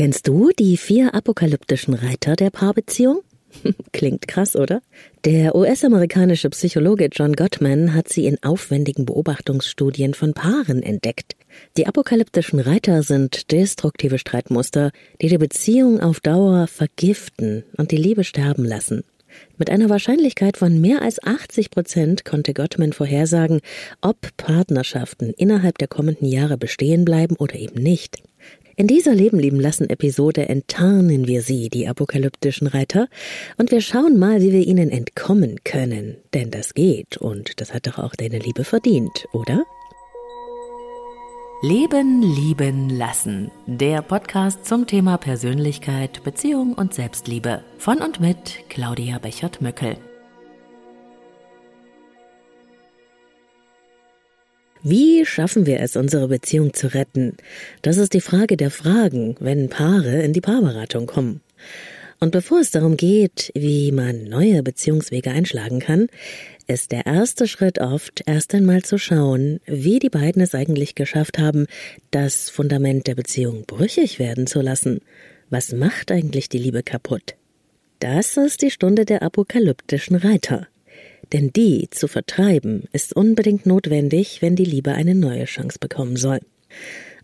Kennst du die vier apokalyptischen Reiter der Paarbeziehung? Klingt krass, oder? Der US-amerikanische Psychologe John Gottman hat sie in aufwendigen Beobachtungsstudien von Paaren entdeckt. Die apokalyptischen Reiter sind destruktive Streitmuster, die die Beziehung auf Dauer vergiften und die Liebe sterben lassen. Mit einer Wahrscheinlichkeit von mehr als 80 Prozent konnte Gottman vorhersagen, ob Partnerschaften innerhalb der kommenden Jahre bestehen bleiben oder eben nicht. In dieser Leben lieben lassen Episode enttarnen wir sie, die apokalyptischen Reiter, und wir schauen mal, wie wir ihnen entkommen können. Denn das geht und das hat doch auch deine Liebe verdient, oder? Leben, lieben, lassen. Der Podcast zum Thema Persönlichkeit, Beziehung und Selbstliebe. Von und mit Claudia Bechert-Möckel. Wie schaffen wir es, unsere Beziehung zu retten? Das ist die Frage der Fragen, wenn Paare in die Paarberatung kommen. Und bevor es darum geht, wie man neue Beziehungswege einschlagen kann, ist der erste Schritt oft erst einmal zu schauen, wie die beiden es eigentlich geschafft haben, das Fundament der Beziehung brüchig werden zu lassen. Was macht eigentlich die Liebe kaputt? Das ist die Stunde der apokalyptischen Reiter. Denn die zu vertreiben ist unbedingt notwendig, wenn die Liebe eine neue Chance bekommen soll.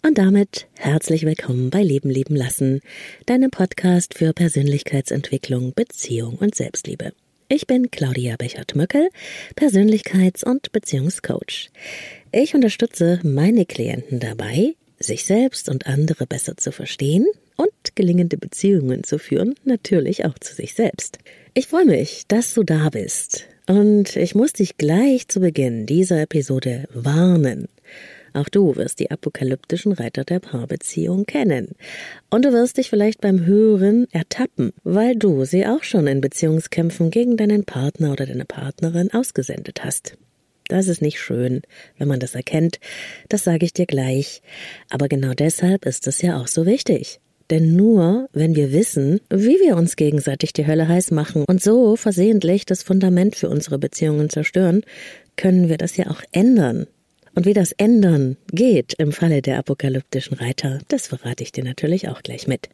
Und damit herzlich willkommen bei Leben leben lassen, deinem Podcast für Persönlichkeitsentwicklung, Beziehung und Selbstliebe. Ich bin Claudia Bechert-Möckel, Persönlichkeits- und Beziehungscoach. Ich unterstütze meine Klienten dabei, sich selbst und andere besser zu verstehen und gelingende Beziehungen zu führen, natürlich auch zu sich selbst. Ich freue mich, dass du da bist. Und ich muss dich gleich zu Beginn dieser Episode warnen. Auch du wirst die apokalyptischen Reiter der Paarbeziehung kennen. Und du wirst dich vielleicht beim Hören ertappen, weil du sie auch schon in Beziehungskämpfen gegen deinen Partner oder deine Partnerin ausgesendet hast. Das ist nicht schön, wenn man das erkennt, das sage ich dir gleich. Aber genau deshalb ist es ja auch so wichtig. Denn nur wenn wir wissen, wie wir uns gegenseitig die Hölle heiß machen und so versehentlich das Fundament für unsere Beziehungen zerstören, können wir das ja auch ändern. Und wie das ändern geht im Falle der apokalyptischen Reiter, das verrate ich dir natürlich auch gleich mit.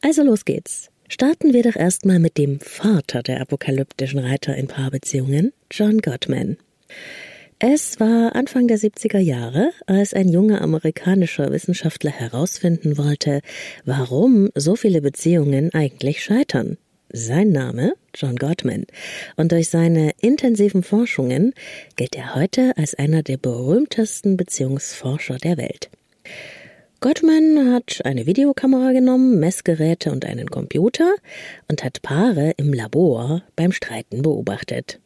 Also los geht's. Starten wir doch erstmal mit dem Vater der apokalyptischen Reiter in Paarbeziehungen, John Gottman. Es war Anfang der 70er Jahre, als ein junger amerikanischer Wissenschaftler herausfinden wollte, warum so viele Beziehungen eigentlich scheitern. Sein Name John Gottman und durch seine intensiven Forschungen gilt er heute als einer der berühmtesten Beziehungsforscher der Welt. Gottman hat eine Videokamera genommen, Messgeräte und einen Computer und hat Paare im Labor beim Streiten beobachtet.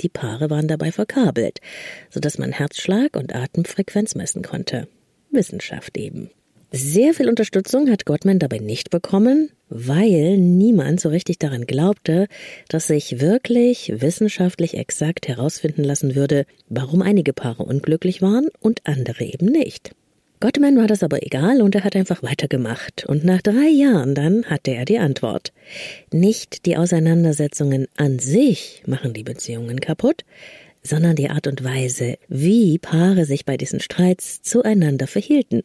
Die Paare waren dabei verkabelt, so dass man Herzschlag und Atemfrequenz messen konnte. Wissenschaft eben. Sehr viel Unterstützung hat Gottman dabei nicht bekommen, weil niemand so richtig daran glaubte, dass sich wirklich wissenschaftlich exakt herausfinden lassen würde, warum einige Paare unglücklich waren und andere eben nicht. Gottman war das aber egal und er hat einfach weitergemacht. Und nach drei Jahren dann hatte er die Antwort. Nicht die Auseinandersetzungen an sich machen die Beziehungen kaputt, sondern die Art und Weise, wie Paare sich bei diesen Streits zueinander verhielten.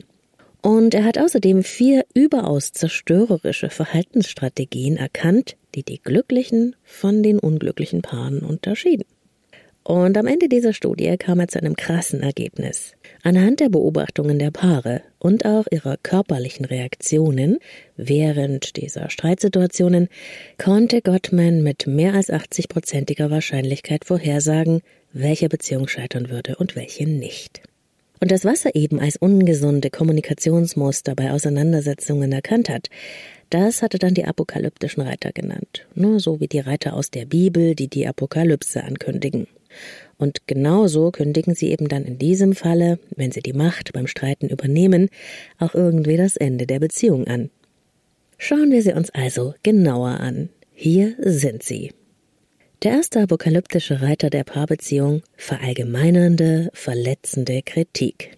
Und er hat außerdem vier überaus zerstörerische Verhaltensstrategien erkannt, die die glücklichen von den unglücklichen Paaren unterschieden. Und am Ende dieser Studie kam er zu einem krassen Ergebnis. Anhand der Beobachtungen der Paare und auch ihrer körperlichen Reaktionen während dieser Streitsituationen konnte Gottman mit mehr als 80-prozentiger Wahrscheinlichkeit vorhersagen, welche Beziehung scheitern würde und welche nicht. Und das, was er eben als ungesunde Kommunikationsmuster bei Auseinandersetzungen erkannt hat, das hatte dann die apokalyptischen Reiter genannt. Nur so wie die Reiter aus der Bibel, die die Apokalypse ankündigen. Und genauso kündigen sie eben dann in diesem Falle, wenn sie die Macht beim Streiten übernehmen, auch irgendwie das Ende der Beziehung an. Schauen wir sie uns also genauer an. Hier sind sie. Der erste apokalyptische Reiter der Paarbeziehung, verallgemeinernde, verletzende Kritik.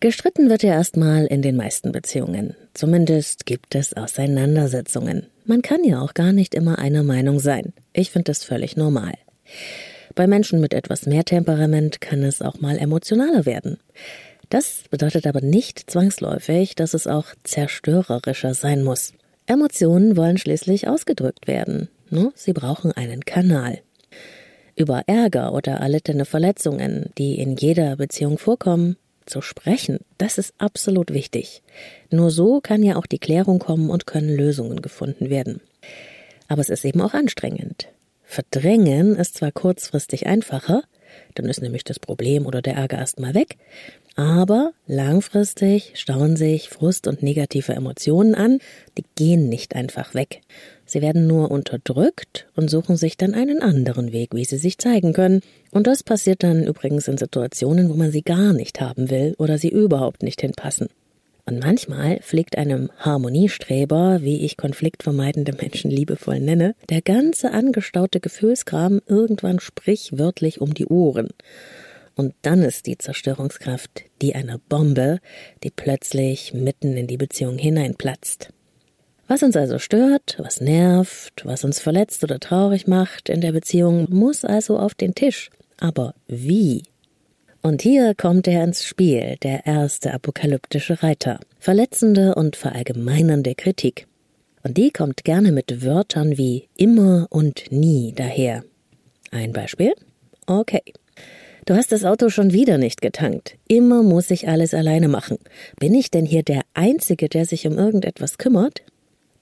Gestritten wird ja erstmal in den meisten Beziehungen. Zumindest gibt es Auseinandersetzungen. Man kann ja auch gar nicht immer einer Meinung sein. Ich finde das völlig normal. Bei Menschen mit etwas mehr Temperament kann es auch mal emotionaler werden. Das bedeutet aber nicht zwangsläufig, dass es auch zerstörerischer sein muss. Emotionen wollen schließlich ausgedrückt werden. Ne? Sie brauchen einen Kanal. Über Ärger oder erlittene Verletzungen, die in jeder Beziehung vorkommen, zu sprechen, das ist absolut wichtig. Nur so kann ja auch die Klärung kommen und können Lösungen gefunden werden. Aber es ist eben auch anstrengend. Verdrängen ist zwar kurzfristig einfacher, dann ist nämlich das Problem oder der Ärger erstmal weg, aber langfristig stauen sich Frust und negative Emotionen an, die gehen nicht einfach weg. Sie werden nur unterdrückt und suchen sich dann einen anderen Weg, wie sie sich zeigen können. Und das passiert dann übrigens in Situationen, wo man sie gar nicht haben will oder sie überhaupt nicht hinpassen. Und manchmal fliegt einem Harmoniestreber, wie ich konfliktvermeidende Menschen liebevoll nenne, der ganze angestaute Gefühlskram irgendwann sprichwörtlich um die Ohren. Und dann ist die Zerstörungskraft die einer Bombe, die plötzlich mitten in die Beziehung hineinplatzt. Was uns also stört, was nervt, was uns verletzt oder traurig macht in der Beziehung, muss also auf den Tisch. Aber wie? Und hier kommt er ins Spiel, der erste apokalyptische Reiter. Verletzende und verallgemeinernde Kritik. Und die kommt gerne mit Wörtern wie immer und nie daher. Ein Beispiel? Okay. Du hast das Auto schon wieder nicht getankt. Immer muss ich alles alleine machen. Bin ich denn hier der Einzige, der sich um irgendetwas kümmert?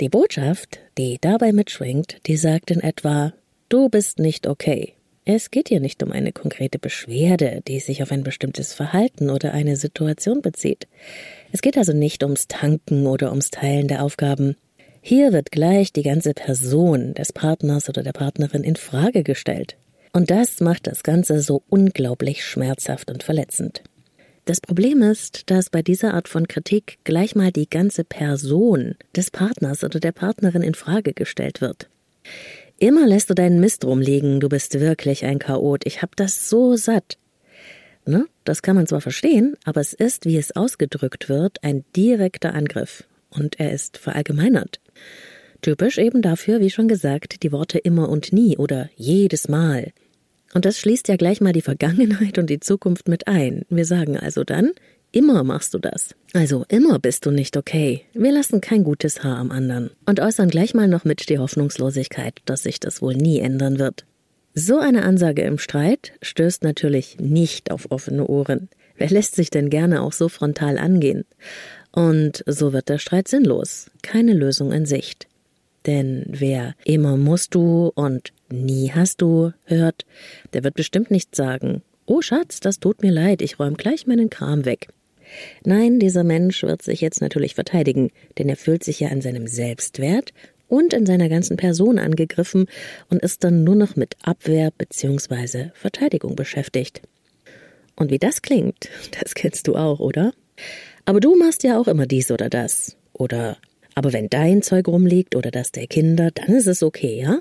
Die Botschaft, die dabei mitschwingt, die sagt in etwa, du bist nicht okay. Es geht hier nicht um eine konkrete Beschwerde, die sich auf ein bestimmtes Verhalten oder eine Situation bezieht. Es geht also nicht ums Tanken oder ums Teilen der Aufgaben. Hier wird gleich die ganze Person des Partners oder der Partnerin in Frage gestellt. Und das macht das Ganze so unglaublich schmerzhaft und verletzend. Das Problem ist, dass bei dieser Art von Kritik gleich mal die ganze Person des Partners oder der Partnerin in Frage gestellt wird. Immer lässt du deinen Mist rumliegen, du bist wirklich ein Chaot, ich hab das so satt. Ne? Das kann man zwar verstehen, aber es ist, wie es ausgedrückt wird, ein direkter Angriff. Und er ist verallgemeinert. Typisch eben dafür, wie schon gesagt, die Worte immer und nie oder jedes Mal. Und das schließt ja gleich mal die Vergangenheit und die Zukunft mit ein. Wir sagen also dann, immer machst du das. Also immer bist du nicht okay. Wir lassen kein gutes Haar am anderen. Und äußern gleich mal noch mit die Hoffnungslosigkeit, dass sich das wohl nie ändern wird. So eine Ansage im Streit stößt natürlich nicht auf offene Ohren. Wer lässt sich denn gerne auch so frontal angehen? Und so wird der Streit sinnlos. Keine Lösung in Sicht. Denn wer immer musst du und nie hast du hört, der wird bestimmt nicht sagen, oh Schatz, das tut mir leid, ich räum gleich meinen Kram weg. Nein, dieser Mensch wird sich jetzt natürlich verteidigen, denn er fühlt sich ja an seinem Selbstwert und in seiner ganzen Person angegriffen und ist dann nur noch mit Abwehr bzw. Verteidigung beschäftigt. Und wie das klingt, das kennst du auch, oder? Aber du machst ja auch immer dies oder das. Oder aber wenn dein Zeug rumliegt oder das der Kinder, dann ist es okay, ja?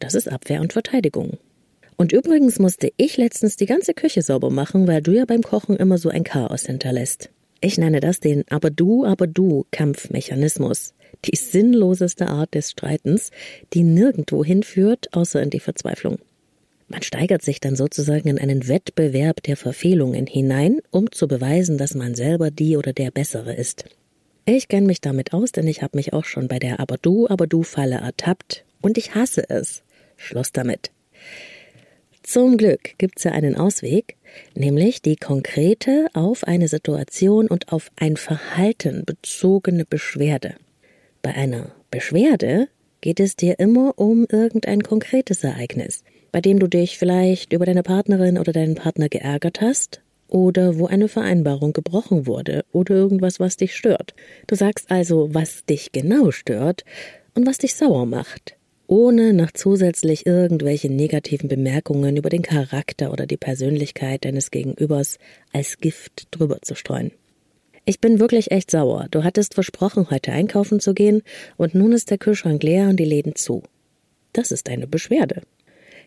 Das ist Abwehr und Verteidigung. Und übrigens musste ich letztens die ganze Küche sauber machen, weil du ja beim Kochen immer so ein Chaos hinterlässt. Ich nenne das den Aber du, aber du Kampfmechanismus. Die sinnloseste Art des Streitens, die nirgendwo hinführt, außer in die Verzweiflung. Man steigert sich dann sozusagen in einen Wettbewerb der Verfehlungen hinein, um zu beweisen, dass man selber die oder der Bessere ist. Ich kenne mich damit aus, denn ich habe mich auch schon bei der Aber du, aber du Falle ertappt und ich hasse es. Schluss damit. Zum Glück gibt's ja einen Ausweg, nämlich die konkrete auf eine Situation und auf ein Verhalten bezogene Beschwerde. Bei einer Beschwerde geht es dir immer um irgendein konkretes Ereignis, bei dem du dich vielleicht über deine Partnerin oder deinen Partner geärgert hast oder wo eine Vereinbarung gebrochen wurde oder irgendwas, was dich stört. Du sagst also, was dich genau stört und was dich sauer macht, ohne noch zusätzlich irgendwelche negativen Bemerkungen über den Charakter oder die Persönlichkeit deines Gegenübers als Gift drüber zu streuen. Ich bin wirklich echt sauer. Du hattest versprochen, heute einkaufen zu gehen, und nun ist der Kühlschrank leer und die Läden zu. Das ist eine Beschwerde.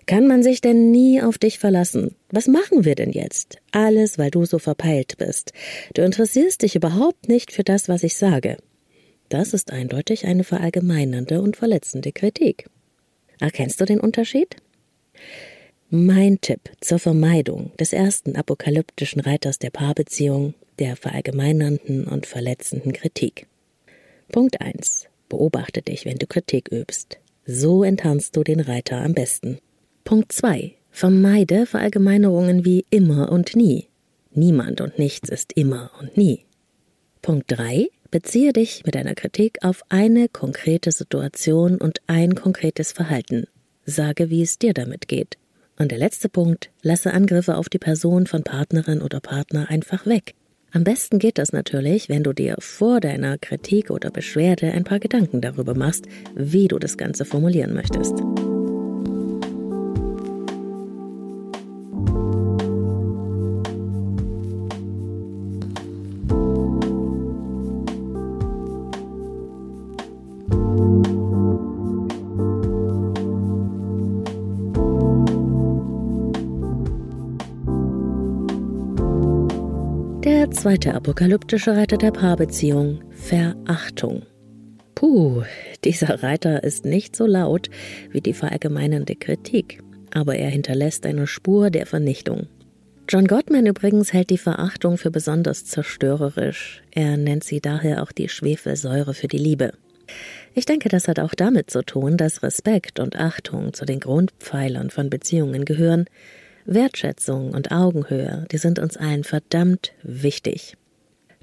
Kann man sich denn nie auf dich verlassen? Was machen wir denn jetzt? Alles, weil du so verpeilt bist. Du interessierst dich überhaupt nicht für das, was ich sage. Das ist eindeutig eine verallgemeinernde und verletzende Kritik. Erkennst du den Unterschied? Mein Tipp zur Vermeidung des ersten apokalyptischen Reiters der Paarbeziehung, der verallgemeinernden und verletzenden Kritik. Punkt 1. Beobachte dich, wenn du Kritik übst. So enttarnst du den Reiter am besten. Punkt 2. Vermeide Verallgemeinerungen wie immer und nie. Niemand und nichts ist immer und nie. Punkt 3. Beziehe dich mit deiner Kritik auf eine konkrete Situation und ein konkretes Verhalten. Sage, wie es dir damit geht. Und der letzte Punkt, lasse Angriffe auf die Person von Partnerin oder Partner einfach weg. Am besten geht das natürlich, wenn du dir vor deiner Kritik oder Beschwerde ein paar Gedanken darüber machst, wie du das Ganze formulieren möchtest. Zweite apokalyptische Reiter der Paarbeziehung, Verachtung. Puh, dieser Reiter ist nicht so laut wie die verallgemeinernde Kritik, aber er hinterlässt eine Spur der Vernichtung. John Gottman übrigens hält die Verachtung für besonders zerstörerisch. Er nennt sie daher auch die Schwefelsäure für die Liebe. Ich denke, das hat auch damit zu tun, dass Respekt und Achtung zu den Grundpfeilern von Beziehungen gehören, Wertschätzung und Augenhöhe, die sind uns allen verdammt wichtig.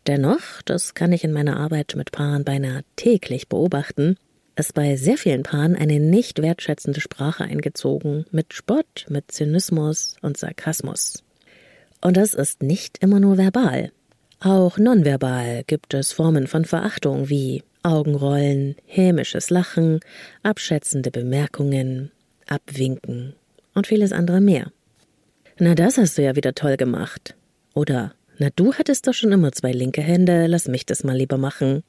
Dennoch, das kann ich in meiner Arbeit mit Paaren beinahe täglich beobachten, ist bei sehr vielen Paaren eine nicht wertschätzende Sprache eingezogen, mit Spott, mit Zynismus und Sarkasmus. Und das ist nicht immer nur verbal. Auch nonverbal gibt es Formen von Verachtung wie Augenrollen, hämisches Lachen, abschätzende Bemerkungen, Abwinken und vieles andere mehr. Na, das hast du ja wieder toll gemacht. Oder, na, du hattest doch schon immer zwei linke Hände, lass mich das mal lieber machen.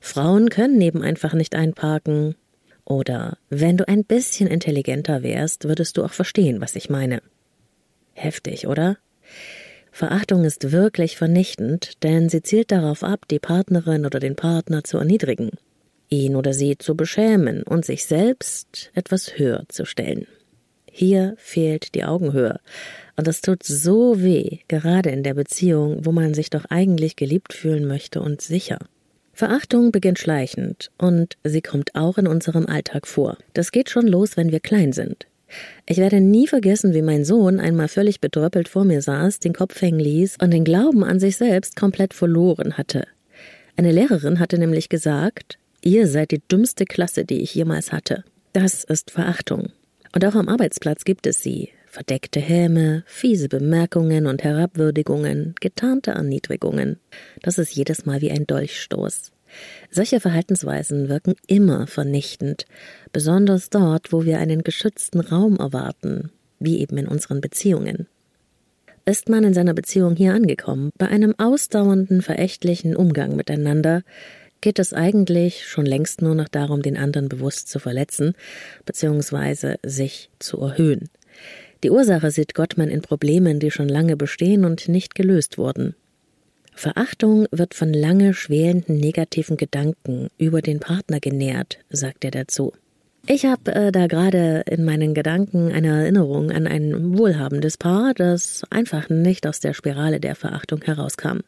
Frauen können eben einfach nicht einparken. Oder, wenn du ein bisschen intelligenter wärst, würdest du auch verstehen, was ich meine. Heftig, oder? Verachtung ist wirklich vernichtend, denn sie zielt darauf ab, die Partnerin oder den Partner zu erniedrigen, ihn oder sie zu beschämen und sich selbst etwas höher zu stellen. Hier fehlt die Augenhöhe. Und das tut so weh, gerade in der Beziehung, wo man sich doch eigentlich geliebt fühlen möchte und sicher. Verachtung beginnt schleichend und sie kommt auch in unserem Alltag vor. Das geht schon los, wenn wir klein sind. Ich werde nie vergessen, wie mein Sohn einmal völlig bedröppelt vor mir saß, den Kopf hängen ließ und den Glauben an sich selbst komplett verloren hatte. Eine Lehrerin hatte nämlich gesagt, ihr seid die dümmste Klasse, die ich jemals hatte. Das ist Verachtung. Und auch am Arbeitsplatz gibt es sie. Verdeckte Häme, fiese Bemerkungen und Herabwürdigungen, getarnte Erniedrigungen. Das ist jedes Mal wie ein Dolchstoß. Solche Verhaltensweisen wirken immer vernichtend, besonders dort, wo wir einen geschützten Raum erwarten, wie eben in unseren Beziehungen. Ist man in seiner Beziehung hier angekommen, bei einem ausdauernden, verächtlichen Umgang miteinander, geht es eigentlich schon längst nur noch darum, den anderen bewusst zu verletzen bzw. sich zu erhöhen. Die Ursache sieht Gottmann in Problemen, die schon lange bestehen und nicht gelöst wurden. Verachtung wird von lange schwelenden negativen Gedanken über den Partner genährt, sagt er dazu. Ich habe äh, da gerade in meinen Gedanken eine Erinnerung an ein wohlhabendes Paar, das einfach nicht aus der Spirale der Verachtung herauskam.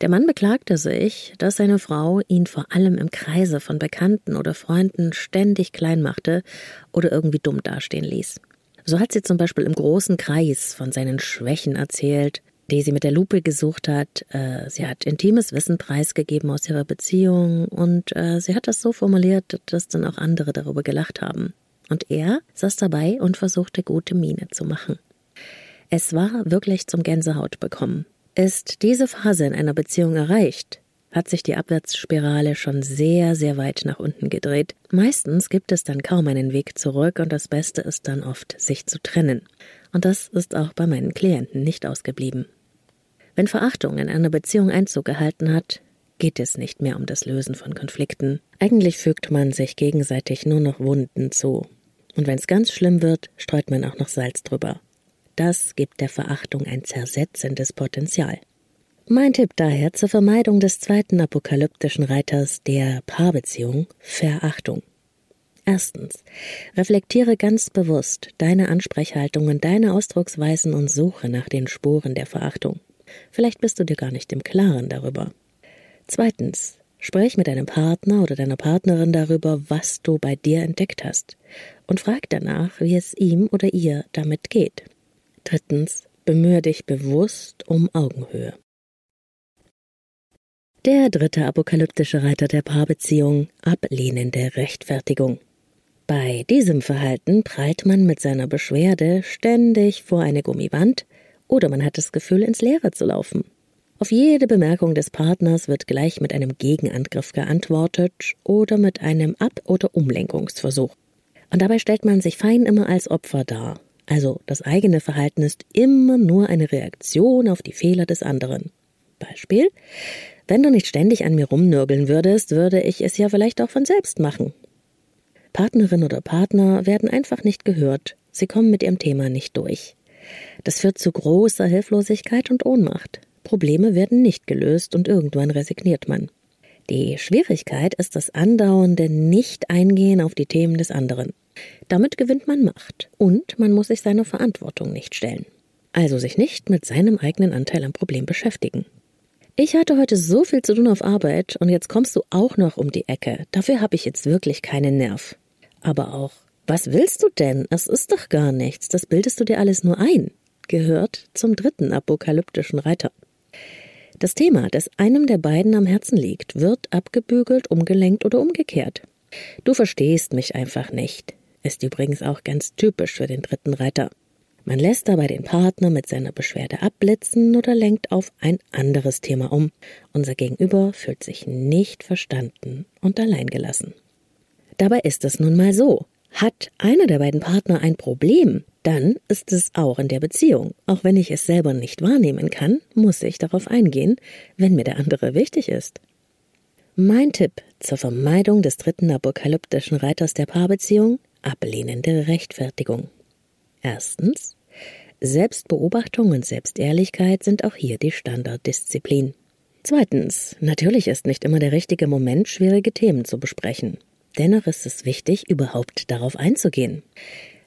Der Mann beklagte sich, dass seine Frau ihn vor allem im Kreise von Bekannten oder Freunden ständig klein machte oder irgendwie dumm dastehen ließ. So hat sie zum Beispiel im großen Kreis von seinen Schwächen erzählt, die sie mit der Lupe gesucht hat. Äh, sie hat intimes Wissen preisgegeben aus ihrer Beziehung und äh, sie hat das so formuliert, dass dann auch andere darüber gelacht haben. Und er saß dabei und versuchte gute Miene zu machen. Es war wirklich zum Gänsehaut bekommen. Ist diese Phase in einer Beziehung erreicht, hat sich die Abwärtsspirale schon sehr, sehr weit nach unten gedreht. Meistens gibt es dann kaum einen Weg zurück und das Beste ist dann oft, sich zu trennen. Und das ist auch bei meinen Klienten nicht ausgeblieben. Wenn Verachtung in einer Beziehung Einzug gehalten hat, geht es nicht mehr um das Lösen von Konflikten. Eigentlich fügt man sich gegenseitig nur noch Wunden zu. Und wenn es ganz schlimm wird, streut man auch noch Salz drüber. Das gibt der Verachtung ein zersetzendes Potenzial. Mein Tipp daher zur Vermeidung des zweiten apokalyptischen Reiters der Paarbeziehung Verachtung. Erstens. Reflektiere ganz bewusst deine Ansprechhaltungen, deine Ausdrucksweisen und suche nach den Spuren der Verachtung. Vielleicht bist du dir gar nicht im Klaren darüber. Zweitens. Sprich mit deinem Partner oder deiner Partnerin darüber, was du bei dir entdeckt hast und frag danach, wie es ihm oder ihr damit geht. Drittens, bemühe dich bewusst um Augenhöhe. Der dritte apokalyptische Reiter der Paarbeziehung, ablehnende Rechtfertigung. Bei diesem Verhalten prallt man mit seiner Beschwerde ständig vor eine Gummiwand oder man hat das Gefühl, ins Leere zu laufen. Auf jede Bemerkung des Partners wird gleich mit einem Gegenangriff geantwortet oder mit einem Ab- oder Umlenkungsversuch. Und dabei stellt man sich fein immer als Opfer dar. Also das eigene Verhalten ist immer nur eine Reaktion auf die Fehler des anderen. Beispiel Wenn du nicht ständig an mir rumnörgeln würdest, würde ich es ja vielleicht auch von selbst machen. Partnerin oder Partner werden einfach nicht gehört, sie kommen mit ihrem Thema nicht durch. Das führt zu großer Hilflosigkeit und Ohnmacht. Probleme werden nicht gelöst und irgendwann resigniert man. Die Schwierigkeit ist das andauernde Nicht-Eingehen auf die Themen des anderen. Damit gewinnt man Macht und man muss sich seiner Verantwortung nicht stellen. Also sich nicht mit seinem eigenen Anteil am Problem beschäftigen. Ich hatte heute so viel zu tun auf Arbeit und jetzt kommst du auch noch um die Ecke. Dafür habe ich jetzt wirklich keinen Nerv. Aber auch, was willst du denn? Es ist doch gar nichts. Das bildest du dir alles nur ein. Gehört zum dritten apokalyptischen Reiter. Das Thema, das einem der beiden am Herzen liegt, wird abgebügelt, umgelenkt oder umgekehrt. Du verstehst mich einfach nicht. Ist übrigens auch ganz typisch für den dritten Reiter. Man lässt dabei den Partner mit seiner Beschwerde abblitzen oder lenkt auf ein anderes Thema um. Unser Gegenüber fühlt sich nicht verstanden und alleingelassen. Dabei ist es nun mal so. Hat einer der beiden Partner ein Problem, dann ist es auch in der Beziehung. Auch wenn ich es selber nicht wahrnehmen kann, muss ich darauf eingehen, wenn mir der andere wichtig ist. Mein Tipp zur Vermeidung des dritten apokalyptischen Reiters der Paarbeziehung ablehnende Rechtfertigung. Erstens Selbstbeobachtung und Selbstehrlichkeit sind auch hier die Standarddisziplin. Zweitens, natürlich ist nicht immer der richtige Moment, schwierige Themen zu besprechen. Dennoch ist es wichtig, überhaupt darauf einzugehen.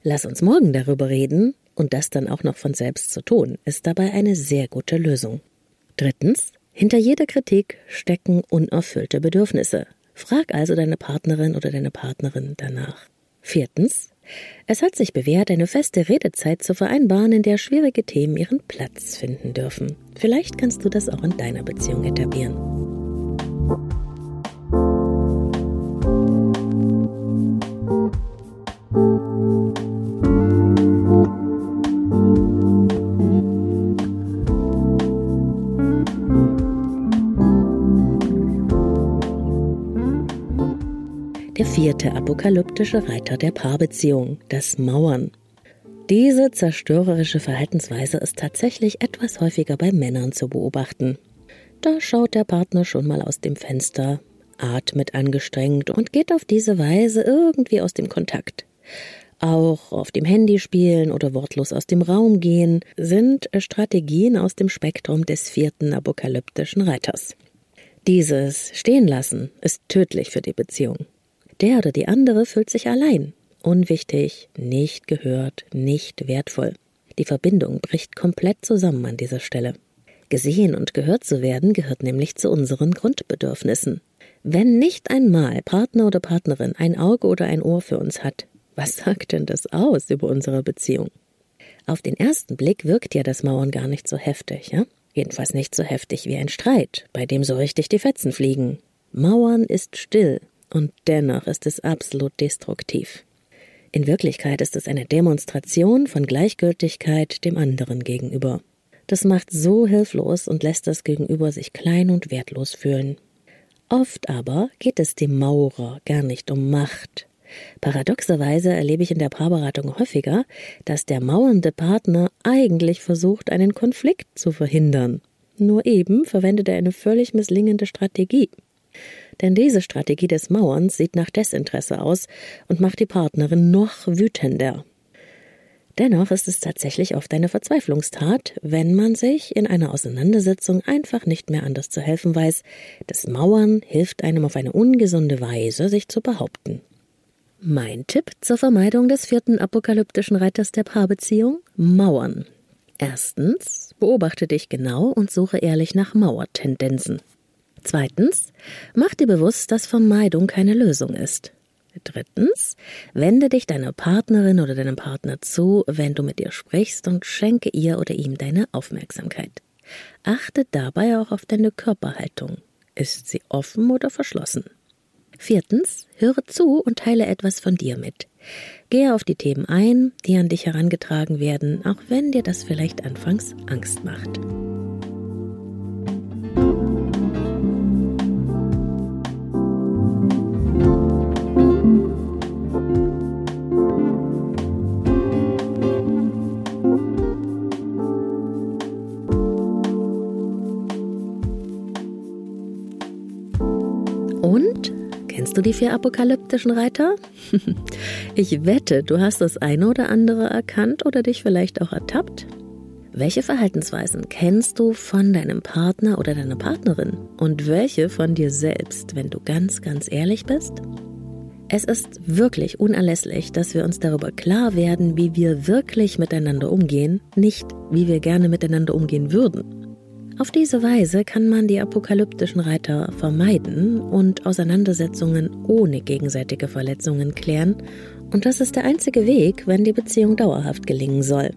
Lass uns morgen darüber reden und das dann auch noch von selbst zu tun, ist dabei eine sehr gute Lösung. Drittens, hinter jeder Kritik stecken unerfüllte Bedürfnisse. Frag also deine Partnerin oder deine Partnerin danach. Viertens, es hat sich bewährt, eine feste Redezeit zu vereinbaren, in der schwierige Themen ihren Platz finden dürfen. Vielleicht kannst du das auch in deiner Beziehung etablieren. Der vierte apokalyptische Reiter der Paarbeziehung, das Mauern. Diese zerstörerische Verhaltensweise ist tatsächlich etwas häufiger bei Männern zu beobachten. Da schaut der Partner schon mal aus dem Fenster, atmet angestrengt und geht auf diese Weise irgendwie aus dem Kontakt. Auch auf dem Handy spielen oder wortlos aus dem Raum gehen sind Strategien aus dem Spektrum des vierten apokalyptischen Reiters. Dieses Stehenlassen ist tödlich für die Beziehung. Der oder die andere fühlt sich allein, unwichtig, nicht gehört, nicht wertvoll. Die Verbindung bricht komplett zusammen an dieser Stelle. Gesehen und gehört zu werden gehört nämlich zu unseren Grundbedürfnissen. Wenn nicht einmal Partner oder Partnerin ein Auge oder ein Ohr für uns hat, was sagt denn das aus über unsere Beziehung? Auf den ersten Blick wirkt ja das Mauern gar nicht so heftig, ja? Jedenfalls nicht so heftig wie ein Streit, bei dem so richtig die Fetzen fliegen. Mauern ist still und dennoch ist es absolut destruktiv. In Wirklichkeit ist es eine Demonstration von Gleichgültigkeit dem anderen gegenüber. Das macht so hilflos und lässt das Gegenüber sich klein und wertlos fühlen. Oft aber geht es dem Maurer gar nicht um Macht. Paradoxerweise erlebe ich in der Paarberatung häufiger, dass der mauernde Partner eigentlich versucht, einen Konflikt zu verhindern. Nur eben verwendet er eine völlig misslingende Strategie. Denn diese Strategie des Mauerns sieht nach Desinteresse aus und macht die Partnerin noch wütender. Dennoch ist es tatsächlich oft eine Verzweiflungstat, wenn man sich in einer Auseinandersetzung einfach nicht mehr anders zu helfen weiß. Das Mauern hilft einem auf eine ungesunde Weise, sich zu behaupten. Mein Tipp zur Vermeidung des vierten apokalyptischen Reiters der Paarbeziehung? Mauern. Erstens, beobachte dich genau und suche ehrlich nach Mauertendenzen. Zweitens, mach dir bewusst, dass Vermeidung keine Lösung ist. Drittens, wende dich deiner Partnerin oder deinem Partner zu, wenn du mit ihr sprichst und schenke ihr oder ihm deine Aufmerksamkeit. Achte dabei auch auf deine Körperhaltung. Ist sie offen oder verschlossen? Viertens, höre zu und teile etwas von dir mit. Gehe auf die Themen ein, die an dich herangetragen werden, auch wenn dir das vielleicht anfangs Angst macht. Kennst du die vier apokalyptischen Reiter? ich wette, du hast das eine oder andere erkannt oder dich vielleicht auch ertappt. Welche Verhaltensweisen kennst du von deinem Partner oder deiner Partnerin und welche von dir selbst, wenn du ganz, ganz ehrlich bist? Es ist wirklich unerlässlich, dass wir uns darüber klar werden, wie wir wirklich miteinander umgehen, nicht wie wir gerne miteinander umgehen würden. Auf diese Weise kann man die apokalyptischen Reiter vermeiden und Auseinandersetzungen ohne gegenseitige Verletzungen klären. Und das ist der einzige Weg, wenn die Beziehung dauerhaft gelingen soll.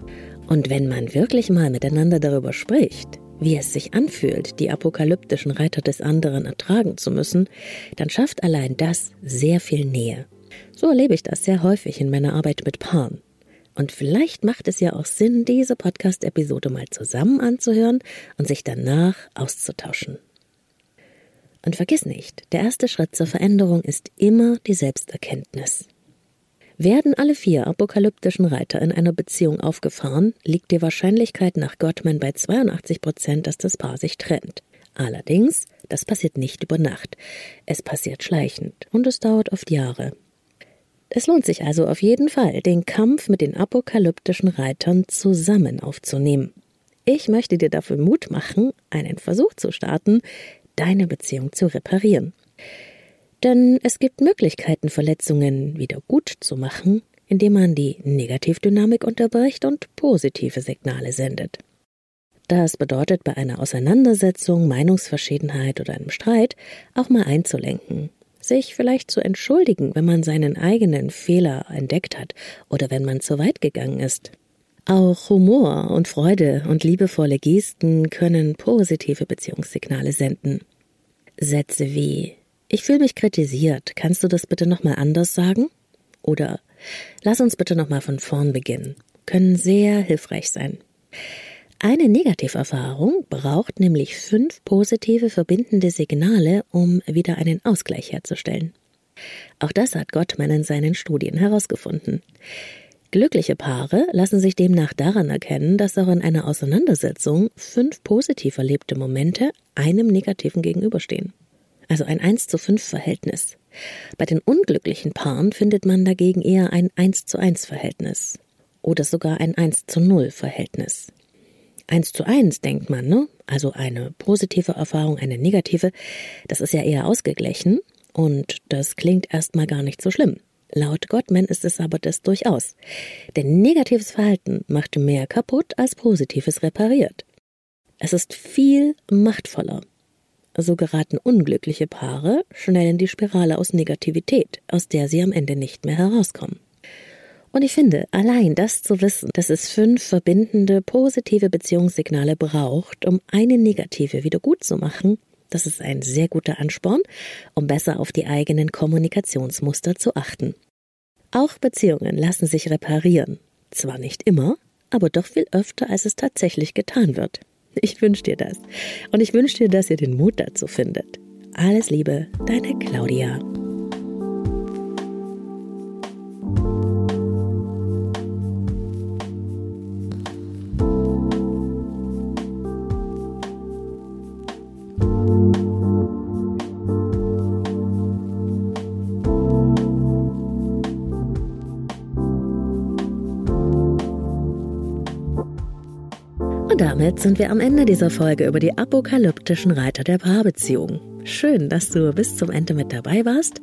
Und wenn man wirklich mal miteinander darüber spricht, wie es sich anfühlt, die apokalyptischen Reiter des anderen ertragen zu müssen, dann schafft allein das sehr viel Nähe. So erlebe ich das sehr häufig in meiner Arbeit mit Paaren. Und vielleicht macht es ja auch Sinn, diese Podcast-Episode mal zusammen anzuhören und sich danach auszutauschen. Und vergiss nicht, der erste Schritt zur Veränderung ist immer die Selbsterkenntnis. Werden alle vier apokalyptischen Reiter in einer Beziehung aufgefahren, liegt die Wahrscheinlichkeit nach Gottman bei 82 Prozent, dass das Paar sich trennt. Allerdings, das passiert nicht über Nacht. Es passiert schleichend und es dauert oft Jahre. Es lohnt sich also auf jeden Fall, den Kampf mit den apokalyptischen Reitern zusammen aufzunehmen. Ich möchte dir dafür Mut machen, einen Versuch zu starten, deine Beziehung zu reparieren. Denn es gibt Möglichkeiten, Verletzungen wieder gut zu machen, indem man die Negativdynamik unterbricht und positive Signale sendet. Das bedeutet bei einer Auseinandersetzung, Meinungsverschiedenheit oder einem Streit auch mal einzulenken sich vielleicht zu entschuldigen, wenn man seinen eigenen Fehler entdeckt hat oder wenn man zu weit gegangen ist. Auch Humor und Freude und liebevolle Gesten können positive Beziehungssignale senden. Sätze wie Ich fühle mich kritisiert, kannst du das bitte nochmal anders sagen? Oder Lass uns bitte nochmal von vorn beginnen, können sehr hilfreich sein. Eine Negativerfahrung braucht nämlich fünf positive verbindende Signale, um wieder einen Ausgleich herzustellen. Auch das hat Gottman in seinen Studien herausgefunden. Glückliche Paare lassen sich demnach daran erkennen, dass auch in einer Auseinandersetzung fünf positiv erlebte Momente einem negativen gegenüberstehen. Also ein 1 zu 5 Verhältnis. Bei den unglücklichen Paaren findet man dagegen eher ein 1 zu 1 Verhältnis oder sogar ein 1 zu 0 Verhältnis eins zu eins denkt man, ne? Also eine positive Erfahrung, eine negative, das ist ja eher ausgeglichen und das klingt erstmal gar nicht so schlimm. Laut Gottman ist es aber das durchaus. Denn negatives Verhalten macht mehr kaputt als positives repariert. Es ist viel machtvoller. So geraten unglückliche Paare schnell in die Spirale aus Negativität, aus der sie am Ende nicht mehr herauskommen. Und ich finde, allein das zu wissen, dass es fünf verbindende, positive Beziehungssignale braucht, um eine negative wieder gut zu machen, das ist ein sehr guter Ansporn, um besser auf die eigenen Kommunikationsmuster zu achten. Auch Beziehungen lassen sich reparieren. Zwar nicht immer, aber doch viel öfter, als es tatsächlich getan wird. Ich wünsche dir das. Und ich wünsche dir, dass ihr den Mut dazu findet. Alles Liebe, deine Claudia. Und damit sind wir am Ende dieser Folge über die apokalyptischen Reiter der Paarbeziehung. Schön, dass du bis zum Ende mit dabei warst.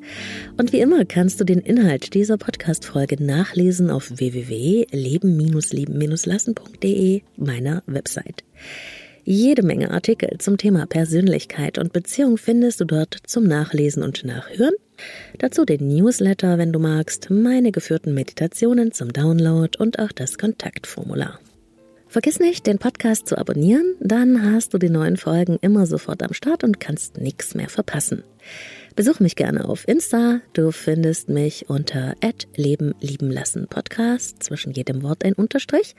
Und wie immer kannst du den Inhalt dieser Podcast-Folge nachlesen auf www.leben-leben-lassen.de, meiner Website. Jede Menge Artikel zum Thema Persönlichkeit und Beziehung findest du dort zum Nachlesen und Nachhören. Dazu den Newsletter, wenn du magst, meine geführten Meditationen zum Download und auch das Kontaktformular. Vergiss nicht, den Podcast zu abonnieren, dann hast du die neuen Folgen immer sofort am Start und kannst nichts mehr verpassen. Besuch mich gerne auf Insta. Du findest mich unter Leben lieben lassen Podcast, zwischen jedem Wort ein Unterstrich.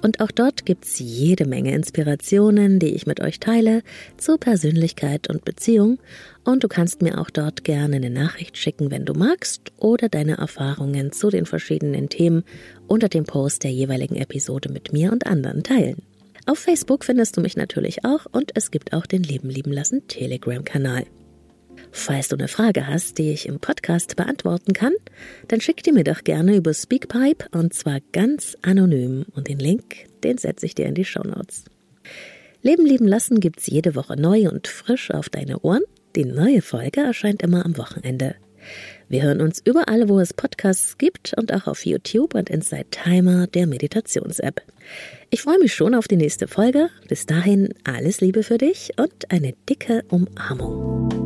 Und auch dort gibt's jede Menge Inspirationen, die ich mit euch teile zu Persönlichkeit und Beziehung. Und du kannst mir auch dort gerne eine Nachricht schicken, wenn du magst, oder deine Erfahrungen zu den verschiedenen Themen unter dem Post der jeweiligen Episode mit mir und anderen teilen. Auf Facebook findest du mich natürlich auch und es gibt auch den Leben lieben lassen Telegram-Kanal. Falls du eine Frage hast, die ich im Podcast beantworten kann, dann schick die mir doch gerne über Speakpipe und zwar ganz anonym und den Link, den setze ich dir in die Shownotes. Leben lieben lassen gibt's jede Woche neu und frisch auf deine Ohren. Die neue Folge erscheint immer am Wochenende. Wir hören uns überall, wo es Podcasts gibt und auch auf YouTube und Inside Timer, der Meditations-App. Ich freue mich schon auf die nächste Folge. Bis dahin alles Liebe für dich und eine dicke Umarmung.